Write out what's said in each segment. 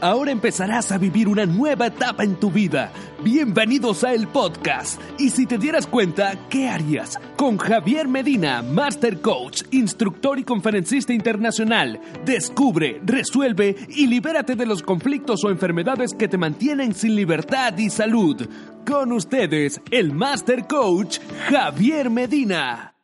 Ahora empezarás a vivir una nueva etapa en tu vida. Bienvenidos a el podcast. Y si te dieras cuenta, ¿qué harías? Con Javier Medina, Master Coach, instructor y conferencista internacional. Descubre, resuelve y libérate de los conflictos o enfermedades que te mantienen sin libertad y salud. Con ustedes, el Master Coach, Javier Medina.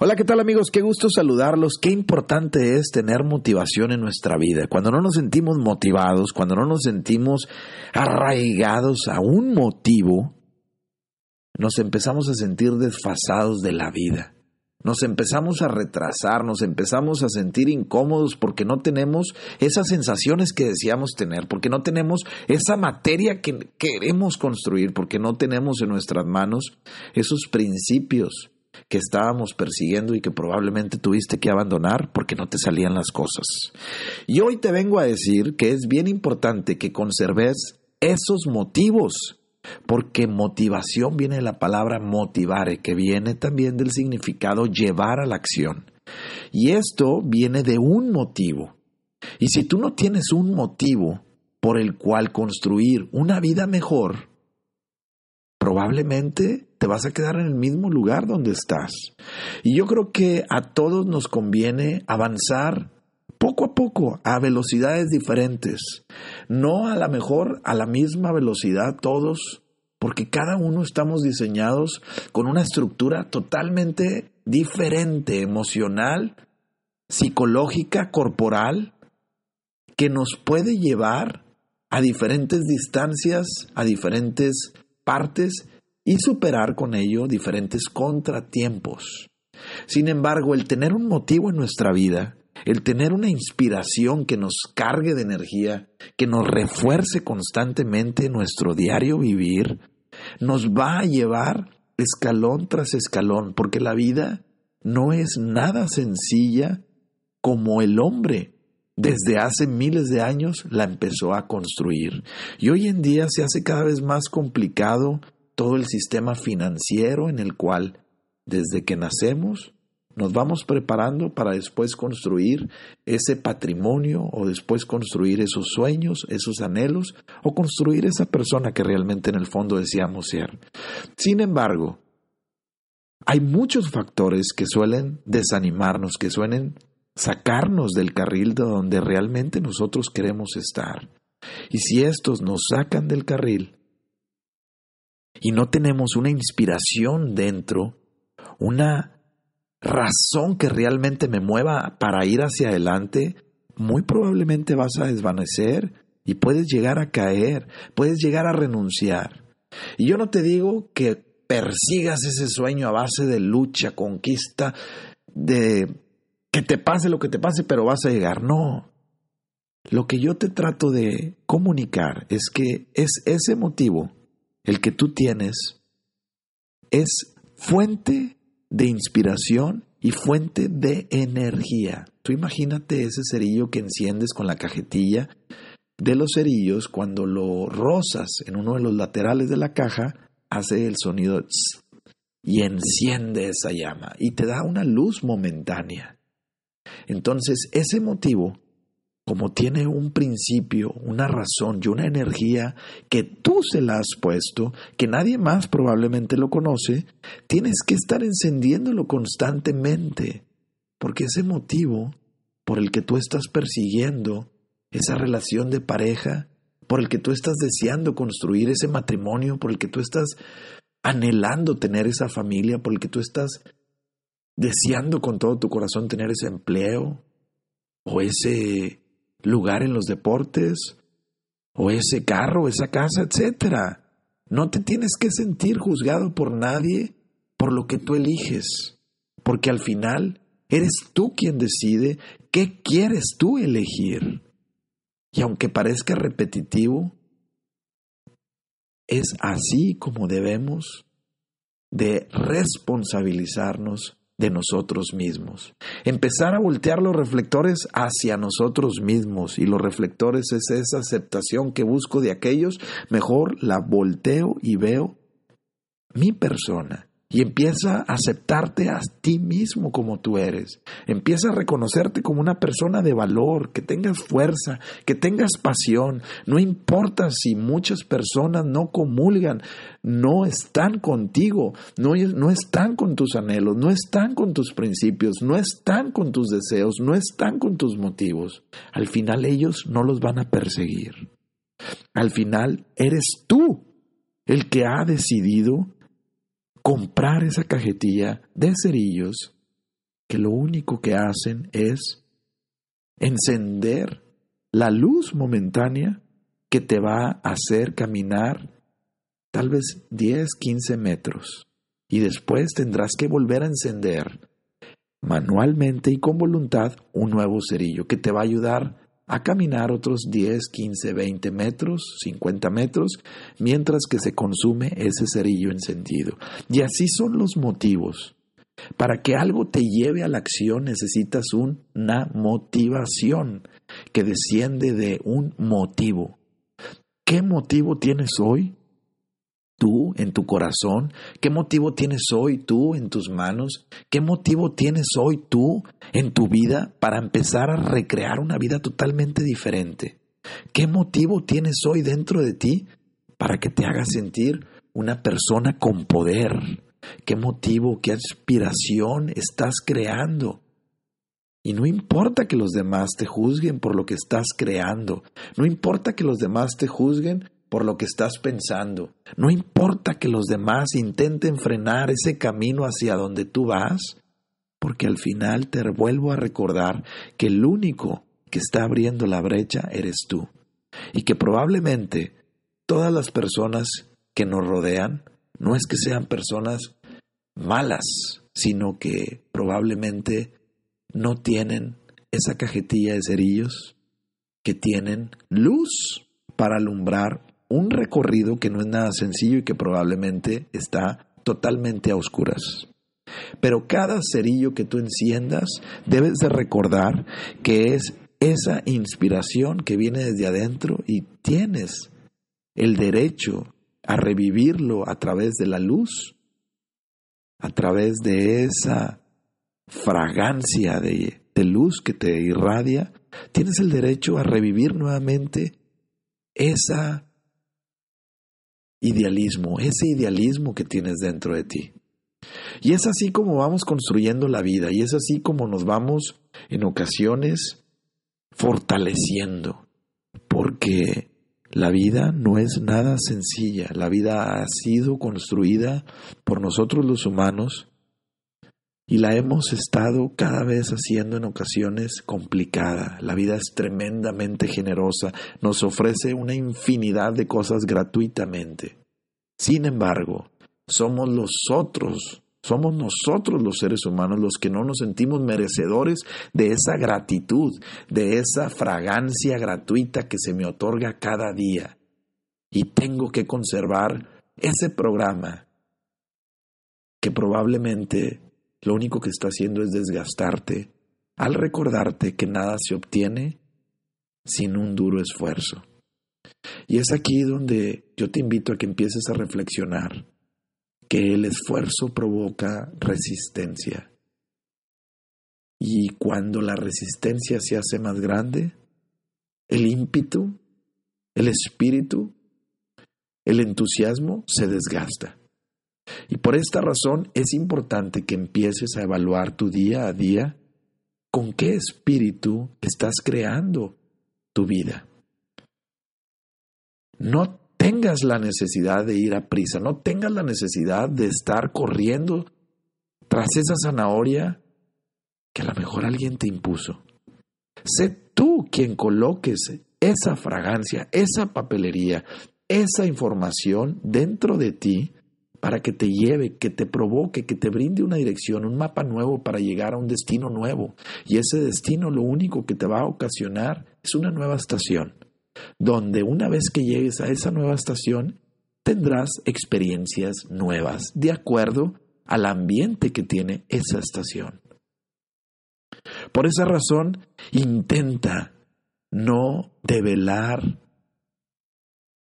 Hola, ¿qué tal amigos? Qué gusto saludarlos. Qué importante es tener motivación en nuestra vida. Cuando no nos sentimos motivados, cuando no nos sentimos arraigados a un motivo, nos empezamos a sentir desfasados de la vida. Nos empezamos a retrasar, nos empezamos a sentir incómodos porque no tenemos esas sensaciones que deseamos tener, porque no tenemos esa materia que queremos construir, porque no tenemos en nuestras manos esos principios que estábamos persiguiendo y que probablemente tuviste que abandonar porque no te salían las cosas. Y hoy te vengo a decir que es bien importante que conserves esos motivos, porque motivación viene de la palabra motivare, que viene también del significado llevar a la acción. Y esto viene de un motivo. Y si tú no tienes un motivo por el cual construir una vida mejor, probablemente te vas a quedar en el mismo lugar donde estás. Y yo creo que a todos nos conviene avanzar poco a poco, a velocidades diferentes. No a la mejor a la misma velocidad todos, porque cada uno estamos diseñados con una estructura totalmente diferente, emocional, psicológica, corporal, que nos puede llevar a diferentes distancias, a diferentes partes y superar con ello diferentes contratiempos. Sin embargo, el tener un motivo en nuestra vida, el tener una inspiración que nos cargue de energía, que nos refuerce constantemente nuestro diario vivir, nos va a llevar escalón tras escalón, porque la vida no es nada sencilla como el hombre desde hace miles de años la empezó a construir. Y hoy en día se hace cada vez más complicado todo el sistema financiero en el cual desde que nacemos nos vamos preparando para después construir ese patrimonio o después construir esos sueños, esos anhelos o construir esa persona que realmente en el fondo deseamos ser. Sin embargo, hay muchos factores que suelen desanimarnos, que suelen sacarnos del carril de donde realmente nosotros queremos estar. Y si estos nos sacan del carril y no tenemos una inspiración dentro, una razón que realmente me mueva para ir hacia adelante, muy probablemente vas a desvanecer y puedes llegar a caer, puedes llegar a renunciar. Y yo no te digo que persigas ese sueño a base de lucha, conquista, de que te pase lo que te pase, pero vas a llegar. No. Lo que yo te trato de comunicar es que es ese motivo, el que tú tienes, es fuente de inspiración y fuente de energía. Tú imagínate ese cerillo que enciendes con la cajetilla de los cerillos, cuando lo rozas en uno de los laterales de la caja, hace el sonido y enciende esa llama y te da una luz momentánea. Entonces, ese motivo, como tiene un principio, una razón y una energía que tú se la has puesto, que nadie más probablemente lo conoce, tienes que estar encendiéndolo constantemente, porque ese motivo por el que tú estás persiguiendo esa relación de pareja, por el que tú estás deseando construir ese matrimonio, por el que tú estás anhelando tener esa familia, por el que tú estás deseando con todo tu corazón tener ese empleo o ese lugar en los deportes o ese carro, esa casa, etcétera. No te tienes que sentir juzgado por nadie por lo que tú eliges, porque al final eres tú quien decide qué quieres tú elegir. Y aunque parezca repetitivo, es así como debemos de responsabilizarnos de nosotros mismos. Empezar a voltear los reflectores hacia nosotros mismos y los reflectores es esa aceptación que busco de aquellos, mejor la volteo y veo mi persona, y empieza a aceptarte a ti mismo como tú eres. Empieza a reconocerte como una persona de valor, que tengas fuerza, que tengas pasión. No importa si muchas personas no comulgan, no están contigo, no, no están con tus anhelos, no están con tus principios, no están con tus deseos, no están con tus motivos. Al final ellos no los van a perseguir. Al final eres tú el que ha decidido comprar esa cajetilla de cerillos que lo único que hacen es encender la luz momentánea que te va a hacer caminar tal vez 10, 15 metros. Y después tendrás que volver a encender manualmente y con voluntad un nuevo cerillo que te va a ayudar a caminar otros 10, 15, 20 metros, 50 metros, mientras que se consume ese cerillo encendido. Y así son los motivos. Para que algo te lleve a la acción necesitas una motivación que desciende de un motivo. ¿Qué motivo tienes hoy? Tú en tu corazón? ¿Qué motivo tienes hoy tú en tus manos? ¿Qué motivo tienes hoy tú en tu vida para empezar a recrear una vida totalmente diferente? ¿Qué motivo tienes hoy dentro de ti para que te hagas sentir una persona con poder? ¿Qué motivo, qué aspiración estás creando? Y no importa que los demás te juzguen por lo que estás creando, no importa que los demás te juzguen por lo que estás pensando. No importa que los demás intenten frenar ese camino hacia donde tú vas, porque al final te vuelvo a recordar que el único que está abriendo la brecha eres tú. Y que probablemente todas las personas que nos rodean no es que sean personas malas, sino que probablemente no tienen esa cajetilla de cerillos, que tienen luz para alumbrar un recorrido que no es nada sencillo y que probablemente está totalmente a oscuras. Pero cada cerillo que tú enciendas, debes de recordar que es esa inspiración que viene desde adentro y tienes el derecho a revivirlo a través de la luz, a través de esa fragancia de, de luz que te irradia, tienes el derecho a revivir nuevamente esa idealismo, ese idealismo que tienes dentro de ti. Y es así como vamos construyendo la vida y es así como nos vamos en ocasiones fortaleciendo, porque la vida no es nada sencilla, la vida ha sido construida por nosotros los humanos y la hemos estado cada vez haciendo en ocasiones complicada. La vida es tremendamente generosa, nos ofrece una infinidad de cosas gratuitamente. Sin embargo, somos los otros, somos nosotros los seres humanos los que no nos sentimos merecedores de esa gratitud, de esa fragancia gratuita que se me otorga cada día. Y tengo que conservar ese programa que probablemente lo único que está haciendo es desgastarte al recordarte que nada se obtiene sin un duro esfuerzo. Y es aquí donde yo te invito a que empieces a reflexionar que el esfuerzo provoca resistencia. Y cuando la resistencia se hace más grande, el ímpetu, el espíritu, el entusiasmo se desgasta. Y por esta razón es importante que empieces a evaluar tu día a día con qué espíritu estás creando tu vida. No tengas la necesidad de ir a prisa, no tengas la necesidad de estar corriendo tras esa zanahoria que a lo mejor alguien te impuso. Sé tú quien coloques esa fragancia, esa papelería, esa información dentro de ti para que te lleve, que te provoque, que te brinde una dirección, un mapa nuevo para llegar a un destino nuevo. Y ese destino lo único que te va a ocasionar es una nueva estación, donde una vez que llegues a esa nueva estación, tendrás experiencias nuevas, de acuerdo al ambiente que tiene esa estación. Por esa razón, intenta no develar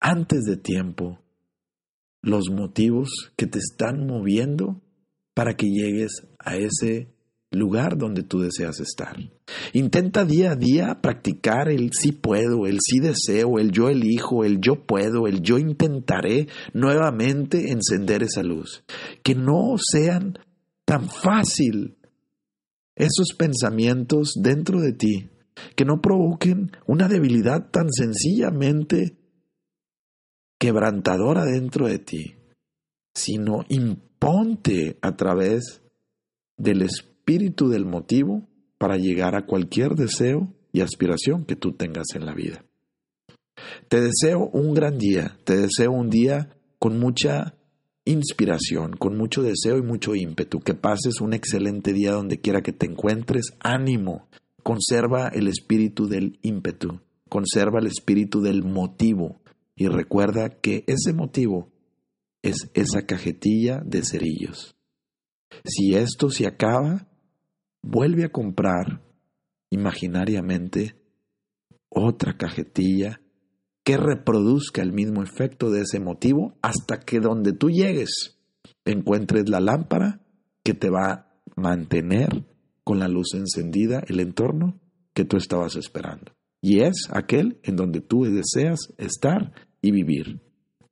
antes de tiempo los motivos que te están moviendo para que llegues a ese lugar donde tú deseas estar. Intenta día a día practicar el sí puedo, el sí deseo, el yo elijo, el yo puedo, el yo intentaré nuevamente encender esa luz. Que no sean tan fácil esos pensamientos dentro de ti, que no provoquen una debilidad tan sencillamente quebrantadora dentro de ti, sino imponte a través del espíritu del motivo para llegar a cualquier deseo y aspiración que tú tengas en la vida. Te deseo un gran día, te deseo un día con mucha inspiración, con mucho deseo y mucho ímpetu, que pases un excelente día donde quiera que te encuentres, ánimo, conserva el espíritu del ímpetu, conserva el espíritu del motivo y recuerda que ese motivo es esa cajetilla de cerillos. Si esto se acaba, vuelve a comprar imaginariamente otra cajetilla que reproduzca el mismo efecto de ese motivo hasta que donde tú llegues encuentres la lámpara que te va a mantener con la luz encendida el entorno que tú estabas esperando. Y es aquel en donde tú deseas estar vivir.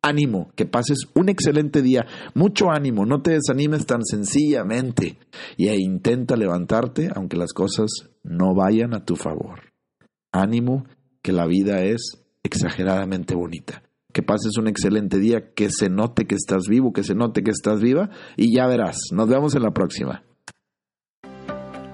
Ánimo, que pases un excelente día, mucho ánimo, no te desanimes tan sencillamente e intenta levantarte aunque las cosas no vayan a tu favor. Ánimo, que la vida es exageradamente bonita. Que pases un excelente día, que se note que estás vivo, que se note que estás viva y ya verás. Nos vemos en la próxima.